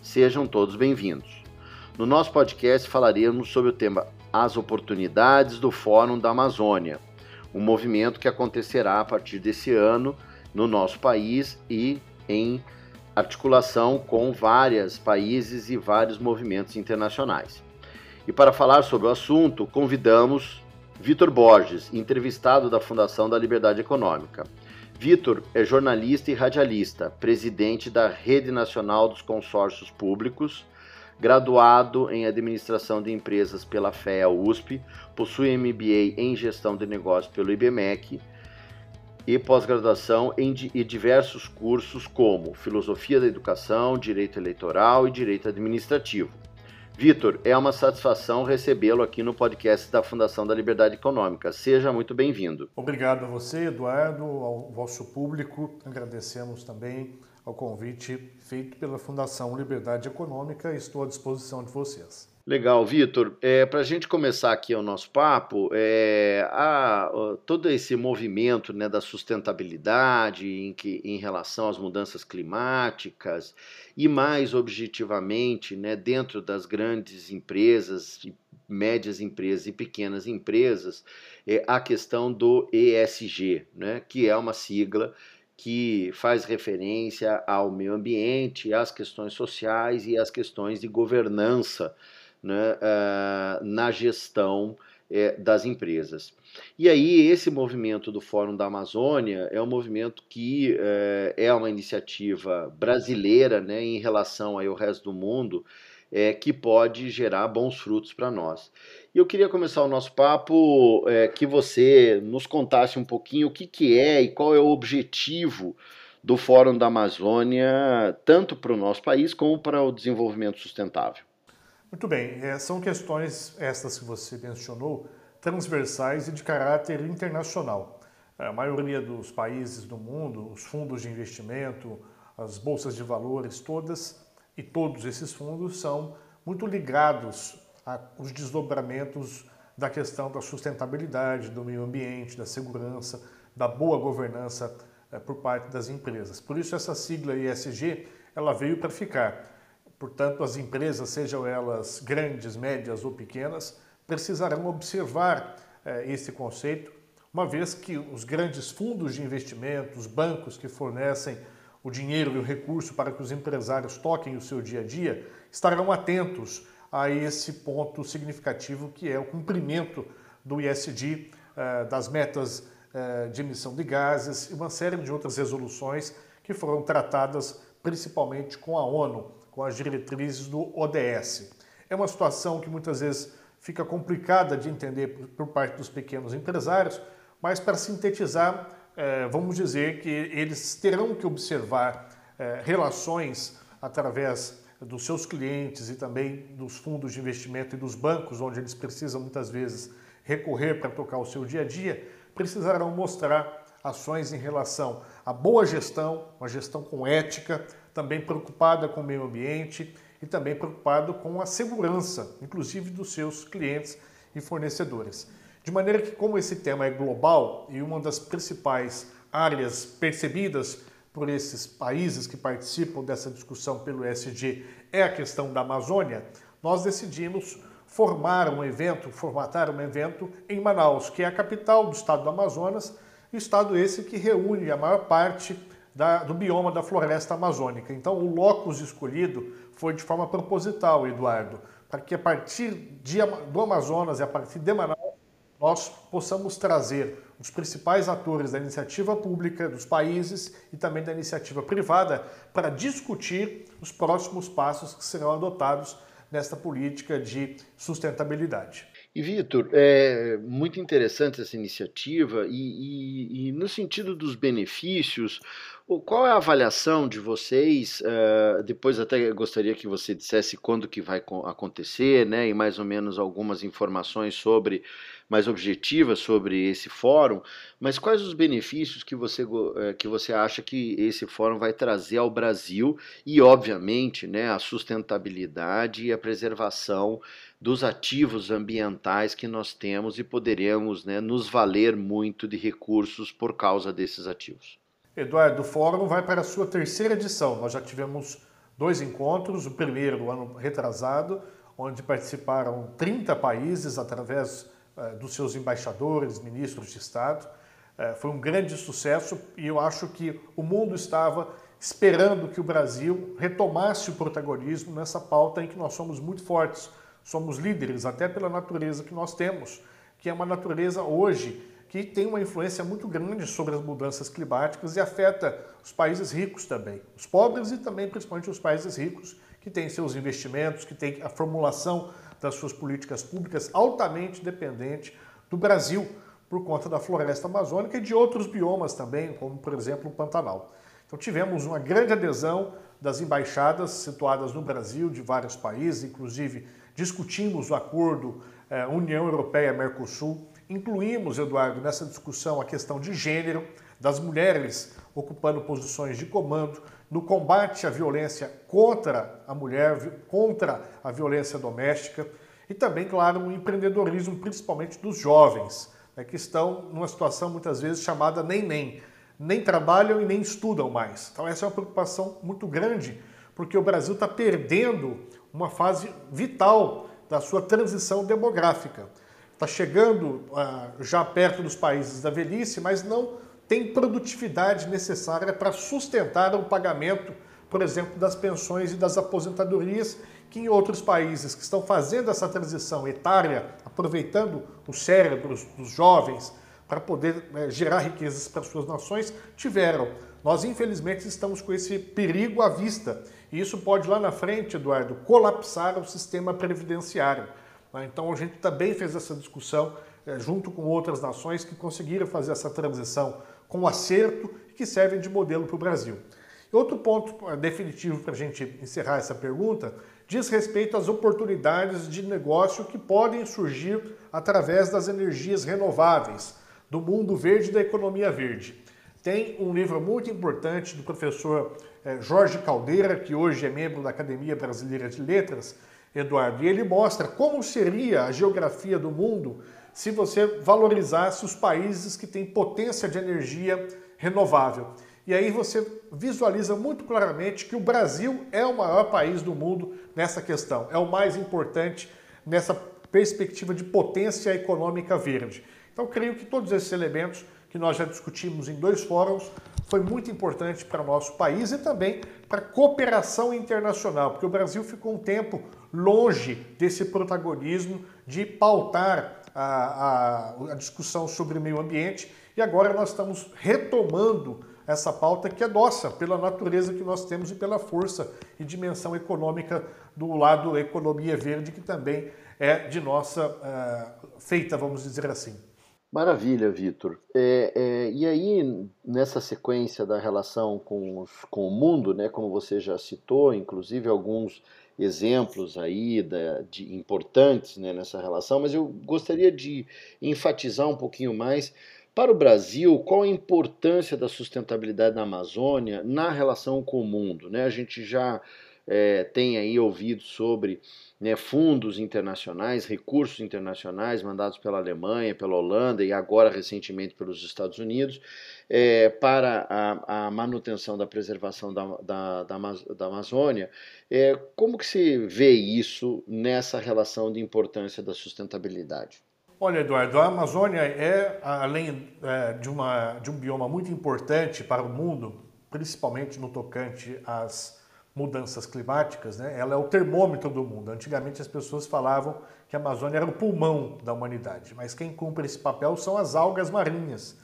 Sejam todos bem-vindos. No nosso podcast falaremos sobre o tema As Oportunidades do Fórum da Amazônia, um movimento que acontecerá a partir desse ano no nosso país e em articulação com vários países e vários movimentos internacionais. E para falar sobre o assunto, convidamos Vitor Borges, entrevistado da Fundação da Liberdade Econômica. Vitor é jornalista e radialista, presidente da Rede Nacional dos Consórcios Públicos, graduado em Administração de Empresas pela FEA USP, possui MBA em Gestão de Negócios pelo IBMEC e pós-graduação em diversos cursos como Filosofia da Educação, Direito Eleitoral e Direito Administrativo. Vitor, é uma satisfação recebê-lo aqui no podcast da Fundação da Liberdade Econômica. Seja muito bem-vindo. Obrigado a você, Eduardo, ao vosso público. Agradecemos também ao convite feito pela Fundação Liberdade Econômica estou à disposição de vocês. Legal, Vitor. É, Para a gente começar aqui o nosso papo, é, a, todo esse movimento né, da sustentabilidade em, que, em relação às mudanças climáticas e mais objetivamente né, dentro das grandes empresas, médias empresas e pequenas empresas, é a questão do ESG, né, que é uma sigla que faz referência ao meio ambiente, às questões sociais e às questões de governança né, uh, na gestão é, das empresas. E aí, esse movimento do Fórum da Amazônia é um movimento que é, é uma iniciativa brasileira né, em relação ao resto do mundo, é, que pode gerar bons frutos para nós. E eu queria começar o nosso papo é, que você nos contasse um pouquinho o que, que é e qual é o objetivo do Fórum da Amazônia, tanto para o nosso país como para o desenvolvimento sustentável. Muito bem, é, são questões estas que você mencionou, transversais e de caráter internacional. A maioria dos países do mundo, os fundos de investimento, as bolsas de valores, todas e todos esses fundos são muito ligados aos desdobramentos da questão da sustentabilidade, do meio ambiente, da segurança, da boa governança é, por parte das empresas. Por isso essa sigla ESG, ela veio para ficar Portanto, as empresas, sejam elas grandes, médias ou pequenas, precisarão observar eh, esse conceito, uma vez que os grandes fundos de investimento, os bancos que fornecem o dinheiro e o recurso para que os empresários toquem o seu dia a dia, estarão atentos a esse ponto significativo que é o cumprimento do ISD, eh, das metas eh, de emissão de gases e uma série de outras resoluções que foram tratadas principalmente com a ONU com as diretrizes do ODS. É uma situação que muitas vezes fica complicada de entender por parte dos pequenos empresários, mas para sintetizar, é, vamos dizer que eles terão que observar é, relações através dos seus clientes e também dos fundos de investimento e dos bancos, onde eles precisam muitas vezes recorrer para tocar o seu dia a dia, precisarão mostrar ações em relação à boa gestão, uma gestão com ética, também preocupada com o meio ambiente e também preocupado com a segurança, inclusive dos seus clientes e fornecedores. De maneira que, como esse tema é global e uma das principais áreas percebidas por esses países que participam dessa discussão pelo ESG é a questão da Amazônia, nós decidimos formar um evento, formatar um evento em Manaus, que é a capital do estado do Amazonas, estado esse que reúne a maior parte da, do bioma da floresta amazônica. Então, o locus escolhido foi de forma proposital, Eduardo, para que a partir de, do Amazonas e a partir de Manaus nós possamos trazer os principais atores da iniciativa pública, dos países e também da iniciativa privada para discutir os próximos passos que serão adotados nesta política de sustentabilidade. E, Vitor, é muito interessante essa iniciativa e, e, e, no sentido dos benefícios, qual é a avaliação de vocês? Uh, depois até gostaria que você dissesse quando que vai acontecer, né? E mais ou menos algumas informações sobre mais objetivas sobre esse fórum, mas quais os benefícios que você, eh, que você acha que esse fórum vai trazer ao Brasil e, obviamente, né, a sustentabilidade e a preservação dos ativos ambientais que nós temos e poderemos né, nos valer muito de recursos por causa desses ativos. Eduardo, o fórum vai para a sua terceira edição. Nós já tivemos dois encontros, o primeiro ano retrasado, onde participaram 30 países através eh, dos seus embaixadores, ministros de Estado. Eh, foi um grande sucesso e eu acho que o mundo estava esperando que o Brasil retomasse o protagonismo nessa pauta em que nós somos muito fortes, somos líderes, até pela natureza que nós temos, que é uma natureza hoje que tem uma influência muito grande sobre as mudanças climáticas e afeta os países ricos também, os pobres e também principalmente os países ricos que têm seus investimentos, que têm a formulação das suas políticas públicas altamente dependente do Brasil, por conta da floresta amazônica e de outros biomas também, como por exemplo o Pantanal. Então tivemos uma grande adesão das embaixadas situadas no Brasil, de vários países, inclusive discutimos o acordo eh, União Europeia-Mercosul, incluímos, Eduardo, nessa discussão a questão de gênero, das mulheres ocupando posições de comando, no combate à violência contra a mulher, contra a violência doméstica e também, claro, o empreendedorismo, principalmente dos jovens, né, que estão numa situação muitas vezes chamada nem-nem. Nem trabalham e nem estudam mais. Então, essa é uma preocupação muito grande, porque o Brasil está perdendo uma fase vital da sua transição demográfica. Está chegando ah, já perto dos países da velhice, mas não tem produtividade necessária para sustentar o pagamento, por exemplo, das pensões e das aposentadorias, que em outros países que estão fazendo essa transição etária, aproveitando os cérebros dos jovens para poder né, gerar riquezas para suas nações, tiveram. Nós, infelizmente, estamos com esse perigo à vista. E isso pode, lá na frente, Eduardo, colapsar o sistema previdenciário. Né? Então, a gente também fez essa discussão eh, junto com outras nações que conseguiram fazer essa transição com acerto e que servem de modelo para o Brasil. Outro ponto eh, definitivo para a gente encerrar essa pergunta diz respeito às oportunidades de negócio que podem surgir através das energias renováveis, do mundo verde e da economia verde. Tem um livro muito importante do professor eh, Jorge Caldeira, que hoje é membro da Academia Brasileira de Letras, Eduardo, e ele mostra como seria a geografia do mundo se você valorizasse os países que têm potência de energia renovável. E aí você visualiza muito claramente que o Brasil é o maior país do mundo nessa questão, é o mais importante nessa perspectiva de potência econômica verde. Então, creio que todos esses elementos que nós já discutimos em dois fóruns foi muito importante para o nosso país e também para a cooperação internacional, porque o Brasil ficou um tempo longe desse protagonismo de pautar a, a, a discussão sobre meio ambiente e agora nós estamos retomando essa pauta que é nossa, pela natureza que nós temos e pela força e dimensão econômica do lado economia verde, que também é de nossa uh, feita, vamos dizer assim. Maravilha, Vitor. É, é, e aí, nessa sequência da relação com, os, com o mundo, né, como você já citou, inclusive alguns exemplos aí da, de importantes né, nessa relação, mas eu gostaria de enfatizar um pouquinho mais para o Brasil qual a importância da sustentabilidade da Amazônia na relação com o mundo. Né? A gente já é, tem aí ouvido sobre né, fundos internacionais, recursos internacionais mandados pela Alemanha, pela Holanda e agora recentemente pelos Estados Unidos é, para a, a, manutenção da preservação da, da, da, da Amazônia. É, como que se vê isso nessa relação de importância da sustentabilidade? Olha, Eduardo, a Amazônia é, além é, de, uma, de um bioma muito importante para o mundo, principalmente no tocante às mudanças climáticas, né, ela é o termômetro do mundo. Antigamente as pessoas falavam que a Amazônia era o pulmão da humanidade, mas quem cumpre esse papel são as algas marinhas.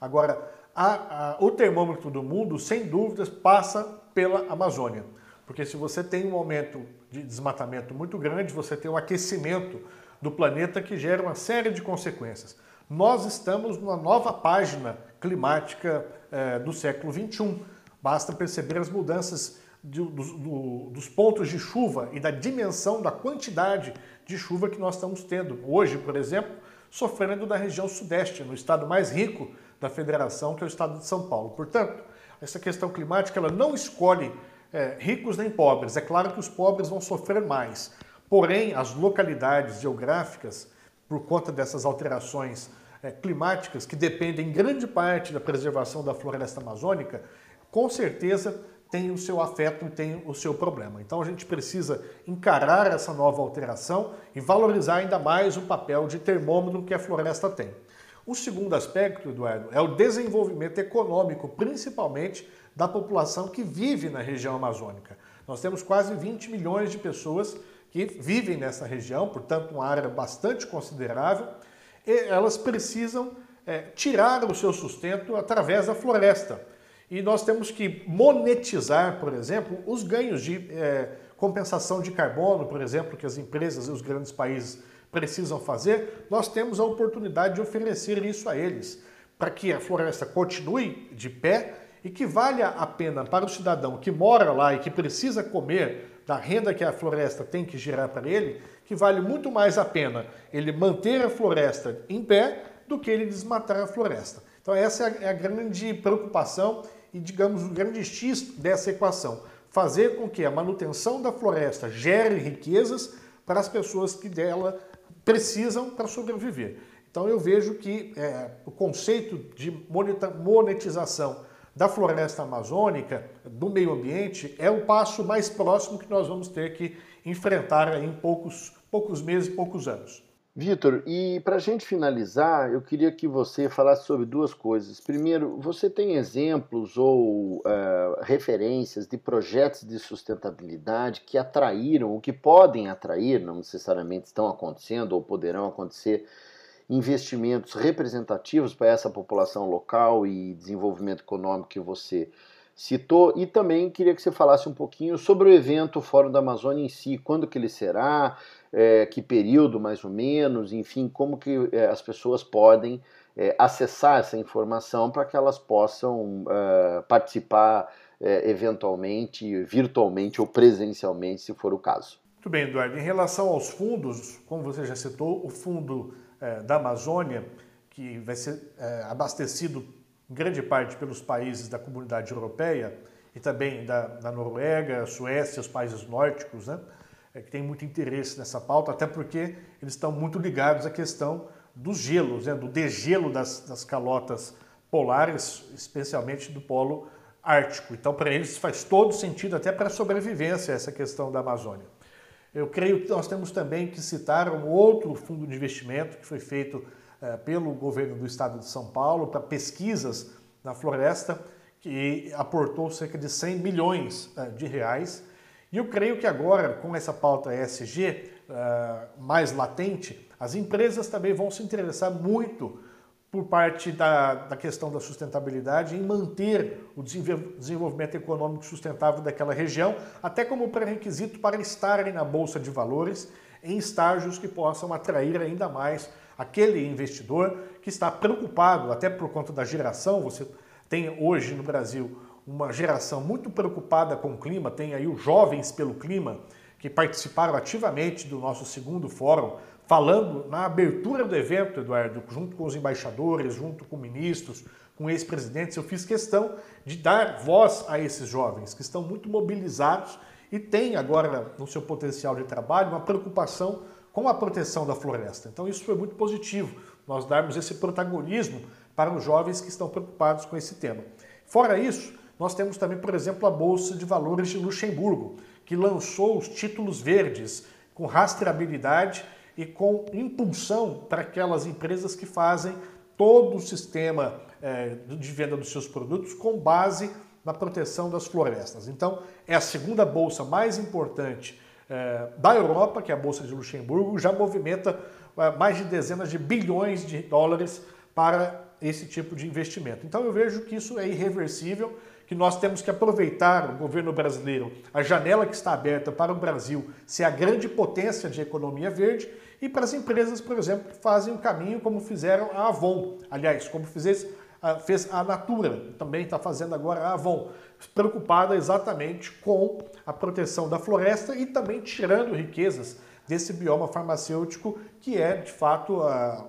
Agora, a, a, o termômetro do mundo, sem dúvidas, passa pela Amazônia. Porque se você tem um aumento de desmatamento muito grande, você tem um aquecimento do planeta que gera uma série de consequências. Nós estamos numa nova página climática eh, do século XXI. Basta perceber as mudanças de, do, do, dos pontos de chuva e da dimensão da quantidade de chuva que nós estamos tendo. Hoje, por exemplo, sofrendo da região sudeste, no estado mais rico da federação, que é o estado de São Paulo. Portanto, essa questão climática ela não escolhe é, ricos nem pobres. É claro que os pobres vão sofrer mais. Porém, as localidades geográficas, por conta dessas alterações é, climáticas, que dependem em grande parte da preservação da floresta amazônica, com certeza tem o seu afeto e tem o seu problema. Então a gente precisa encarar essa nova alteração e valorizar ainda mais o papel de termômetro que a floresta tem. O segundo aspecto, Eduardo, é o desenvolvimento econômico, principalmente da população que vive na região amazônica. Nós temos quase 20 milhões de pessoas que vivem nessa região, portanto, uma área bastante considerável, e elas precisam é, tirar o seu sustento através da floresta. E nós temos que monetizar, por exemplo, os ganhos de é, compensação de carbono, por exemplo, que as empresas e os grandes países precisam fazer. Nós temos a oportunidade de oferecer isso a eles, para que a floresta continue de pé e que valha a pena para o cidadão que mora lá e que precisa comer da renda que a floresta tem que gerar para ele, que vale muito mais a pena ele manter a floresta em pé do que ele desmatar a floresta. Então essa é a grande preocupação e, digamos, o grande X dessa equação. Fazer com que a manutenção da floresta gere riquezas para as pessoas que dela precisam para sobreviver. Então eu vejo que é, o conceito de monetização da floresta amazônica, do meio ambiente, é o passo mais próximo que nós vamos ter que enfrentar em poucos, poucos meses, poucos anos. Vitor, e para a gente finalizar, eu queria que você falasse sobre duas coisas. Primeiro, você tem exemplos ou uh, referências de projetos de sustentabilidade que atraíram, ou que podem atrair, não necessariamente estão acontecendo ou poderão acontecer, investimentos representativos para essa população local e desenvolvimento econômico que você citou e também queria que você falasse um pouquinho sobre o evento Fórum da Amazônia em si, quando que ele será, é, que período mais ou menos, enfim, como que é, as pessoas podem é, acessar essa informação para que elas possam é, participar é, eventualmente, virtualmente ou presencialmente, se for o caso. Muito bem, Eduardo. Em relação aos fundos, como você já citou, o fundo é, da Amazônia, que vai ser abastecido em grande parte pelos países da comunidade europeia e também da, da Noruega, Suécia, os países nórdicos, né, é, que tem muito interesse nessa pauta, até porque eles estão muito ligados à questão dos gelos, né, do degelo das, das calotas polares, especialmente do polo ártico. Então, para eles faz todo sentido, até para a sobrevivência, essa questão da Amazônia. Eu creio que nós temos também que citar um outro fundo de investimento que foi feito eh, pelo governo do estado de São Paulo para pesquisas na floresta, que aportou cerca de 100 milhões eh, de reais. E eu creio que agora, com essa pauta ESG eh, mais latente, as empresas também vão se interessar muito por parte da, da questão da sustentabilidade em manter o desenvolvimento econômico sustentável daquela região, até como pré-requisito para estarem na Bolsa de Valores em estágios que possam atrair ainda mais aquele investidor que está preocupado, até por conta da geração, você tem hoje no Brasil uma geração muito preocupada com o clima, tem aí os jovens pelo clima que participaram ativamente do nosso segundo fórum, falando na abertura do evento, Eduardo, junto com os embaixadores, junto com ministros, com ex-presidentes, eu fiz questão de dar voz a esses jovens que estão muito mobilizados e têm agora no seu potencial de trabalho uma preocupação com a proteção da floresta. Então isso foi muito positivo, nós darmos esse protagonismo para os jovens que estão preocupados com esse tema. Fora isso, nós temos também, por exemplo, a Bolsa de Valores de Luxemburgo, que lançou os títulos verdes com rastreabilidade e com impulsão para aquelas empresas que fazem todo o sistema é, de venda dos seus produtos com base na proteção das florestas. Então, é a segunda bolsa mais importante é, da Europa, que é a Bolsa de Luxemburgo, já movimenta é, mais de dezenas de bilhões de dólares para esse tipo de investimento. Então eu vejo que isso é irreversível, que nós temos que aproveitar o governo brasileiro, a janela que está aberta para o Brasil ser a grande potência de economia verde e para as empresas, por exemplo, que fazem o um caminho como fizeram a Avon, aliás, como fez, fez a Natura, também está fazendo agora a Avon, preocupada exatamente com a proteção da floresta e também tirando riquezas desse bioma farmacêutico que é, de fato,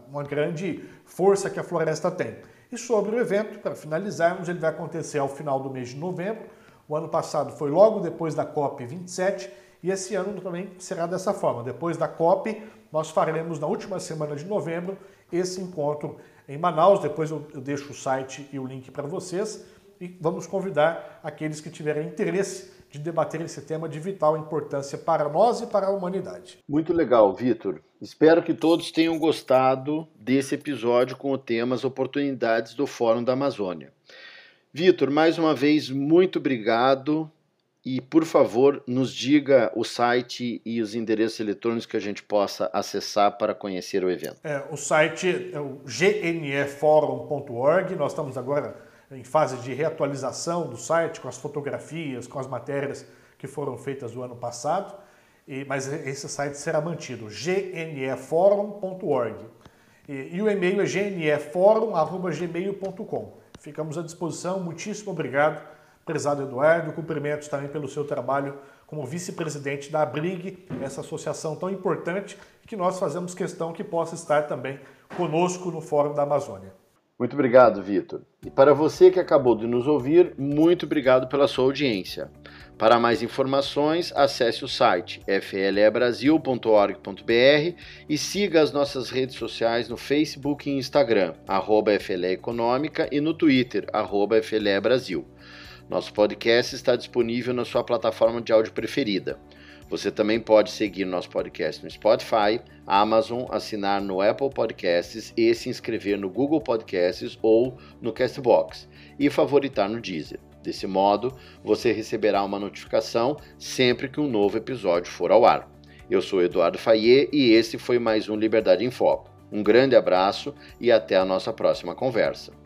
uma grande força que a floresta tem. E sobre o evento, para finalizarmos, ele vai acontecer ao final do mês de novembro. O ano passado foi logo depois da COP 27 e esse ano também será dessa forma. Depois da COP, nós faremos na última semana de novembro esse encontro em Manaus. Depois eu deixo o site e o link para vocês e vamos convidar aqueles que tiverem interesse de debater esse tema de vital importância para nós e para a humanidade. Muito legal, Vitor. Espero que todos tenham gostado desse episódio com o tema As Oportunidades do Fórum da Amazônia. Vitor, mais uma vez, muito obrigado. E, por favor, nos diga o site e os endereços eletrônicos que a gente possa acessar para conhecer o evento. É, o site é o gneforum.org. Nós estamos agora em fase de reatualização do site, com as fotografias, com as matérias que foram feitas no ano passado, e, mas esse site será mantido, gneforum.org. E, e, o e-mail é gneforum.gmail.com. Ficamos à disposição, muitíssimo obrigado, prezado Eduardo, cumprimentos também pelo seu trabalho como vice-presidente da ABRIG, essa associação tão importante que nós fazemos questão que possa estar também conosco no Fórum da Amazônia. Muito obrigado, Vitor. E para você que acabou de nos ouvir, muito obrigado pela sua audiência. Para mais informações, acesse o site flebrasil.org.br e siga as nossas redes sociais no Facebook e Instagram, arroba FLE Econômica e no Twitter, arroba FLE Brasil. Nosso podcast está disponível na sua plataforma de áudio preferida. Você também pode seguir nosso podcast no Spotify, Amazon, assinar no Apple Podcasts e se inscrever no Google Podcasts ou no Castbox e favoritar no Deezer. Desse modo, você receberá uma notificação sempre que um novo episódio for ao ar. Eu sou Eduardo Fayet e esse foi mais um Liberdade em Foco. Um grande abraço e até a nossa próxima conversa.